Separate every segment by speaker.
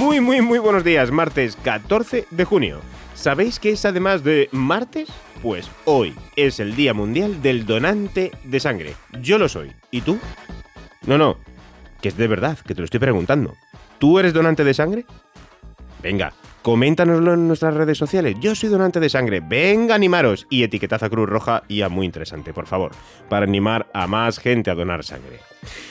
Speaker 1: Muy, muy, muy buenos días, martes 14 de junio. ¿Sabéis que es además de martes? Pues hoy es el Día Mundial del Donante de Sangre. Yo lo soy. ¿Y tú? No, no, que es de verdad, que te lo estoy preguntando. ¿Tú eres donante de sangre? Venga, coméntanoslo en nuestras redes sociales. Yo soy donante de sangre. Venga, animaros. Y etiquetad a Cruz Roja y a Muy Interesante, por favor, para animar a más gente a donar sangre.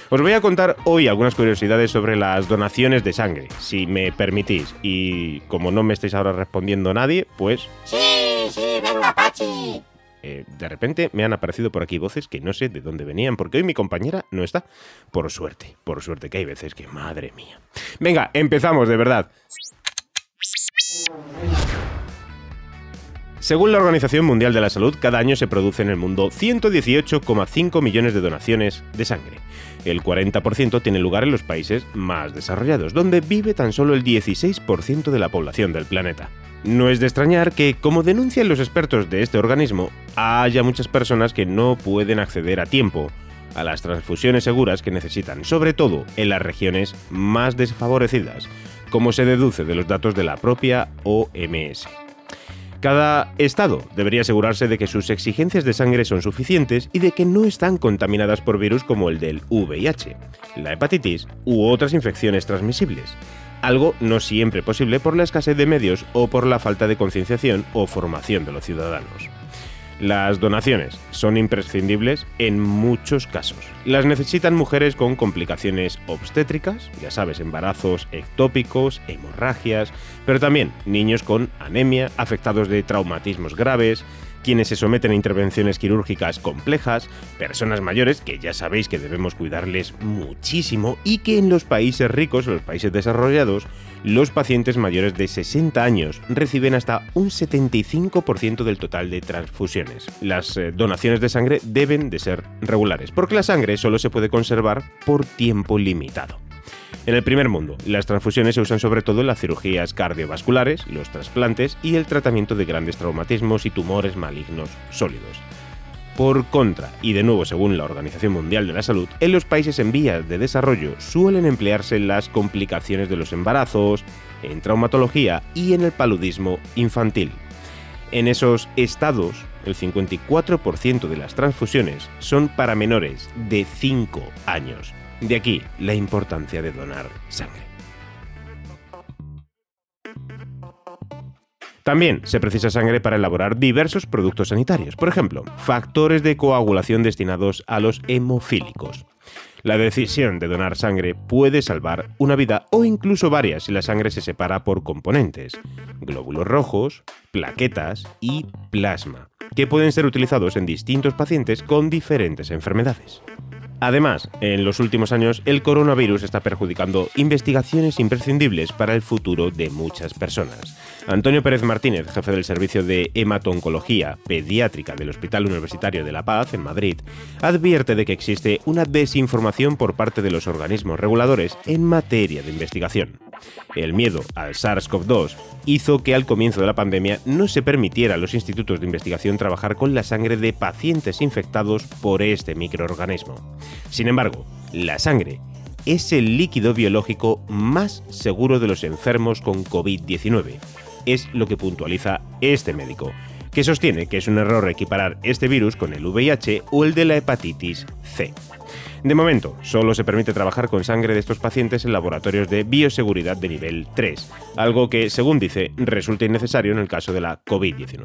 Speaker 1: Os voy a contar hoy algunas curiosidades sobre las donaciones de sangre, si me permitís. Y como no me estáis ahora respondiendo nadie, pues...
Speaker 2: Sí, sí, venga, Pachi.
Speaker 1: Eh, de repente me han aparecido por aquí voces que no sé de dónde venían, porque hoy mi compañera no está. Por suerte, por suerte, que hay veces que, madre mía. Venga, empezamos, de verdad. Según la Organización Mundial de la Salud, cada año se produce en el mundo 118,5 millones de donaciones de sangre. El 40% tiene lugar en los países más desarrollados, donde vive tan solo el 16% de la población del planeta. No es de extrañar que, como denuncian los expertos de este organismo, haya muchas personas que no pueden acceder a tiempo a las transfusiones seguras que necesitan, sobre todo en las regiones más desfavorecidas, como se deduce de los datos de la propia OMS. Cada estado debería asegurarse de que sus exigencias de sangre son suficientes y de que no están contaminadas por virus como el del VIH, la hepatitis u otras infecciones transmisibles, algo no siempre posible por la escasez de medios o por la falta de concienciación o formación de los ciudadanos. Las donaciones son imprescindibles en muchos casos. Las necesitan mujeres con complicaciones obstétricas, ya sabes, embarazos ectópicos, hemorragias, pero también niños con anemia, afectados de traumatismos graves, quienes se someten a intervenciones quirúrgicas complejas, personas mayores que ya sabéis que debemos cuidarles muchísimo y que en los países ricos, los países desarrollados, los pacientes mayores de 60 años reciben hasta un 75% del total de transfusiones. Las eh, donaciones de sangre deben de ser regulares, porque la sangre solo se puede conservar por tiempo limitado. En el primer mundo, las transfusiones se usan sobre todo en las cirugías cardiovasculares, los trasplantes y el tratamiento de grandes traumatismos y tumores malignos sólidos. Por contra, y de nuevo según la Organización Mundial de la Salud, en los países en vías de desarrollo suelen emplearse las complicaciones de los embarazos, en traumatología y en el paludismo infantil. En esos estados, el 54% de las transfusiones son para menores de 5 años. De aquí la importancia de donar sangre. También se precisa sangre para elaborar diversos productos sanitarios, por ejemplo, factores de coagulación destinados a los hemofílicos. La decisión de donar sangre puede salvar una vida o incluso varias si la sangre se separa por componentes, glóbulos rojos, plaquetas y plasma, que pueden ser utilizados en distintos pacientes con diferentes enfermedades. Además, en los últimos años, el coronavirus está perjudicando investigaciones imprescindibles para el futuro de muchas personas. Antonio Pérez Martínez, jefe del Servicio de Hematoncología Pediátrica del Hospital Universitario de La Paz, en Madrid, advierte de que existe una desinformación por parte de los organismos reguladores en materia de investigación. El miedo al SARS-CoV-2 hizo que al comienzo de la pandemia no se permitiera a los institutos de investigación trabajar con la sangre de pacientes infectados por este microorganismo. Sin embargo, la sangre es el líquido biológico más seguro de los enfermos con COVID-19. Es lo que puntualiza este médico, que sostiene que es un error equiparar este virus con el VIH o el de la hepatitis C. De momento, solo se permite trabajar con sangre de estos pacientes en laboratorios de bioseguridad de nivel 3, algo que, según dice, resulta innecesario en el caso de la COVID-19.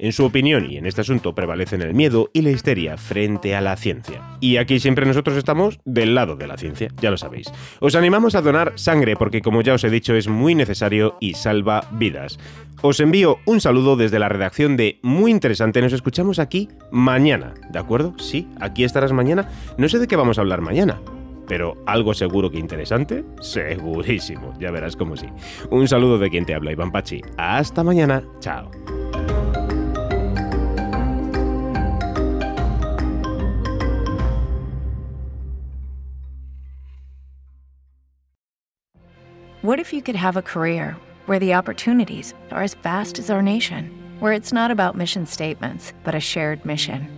Speaker 1: En su opinión y en este asunto prevalecen el miedo y la histeria frente a la ciencia. Y aquí siempre nosotros estamos del lado de la ciencia, ya lo sabéis. Os animamos a donar sangre porque como ya os he dicho es muy necesario y salva vidas. Os envío un saludo desde la redacción de Muy Interesante. Nos escuchamos aquí mañana, ¿de acuerdo? Sí, aquí estarás mañana. No sé de qué vamos a hablar mañana. Pero algo seguro que interesante, segurísimo. Ya verás cómo sí. Un saludo de quien te habla, Iván Pachi. Hasta mañana. Chao.
Speaker 3: What if you could have a career where the opportunities are as vast as our nation, where it's not about mission statements, but a shared mission?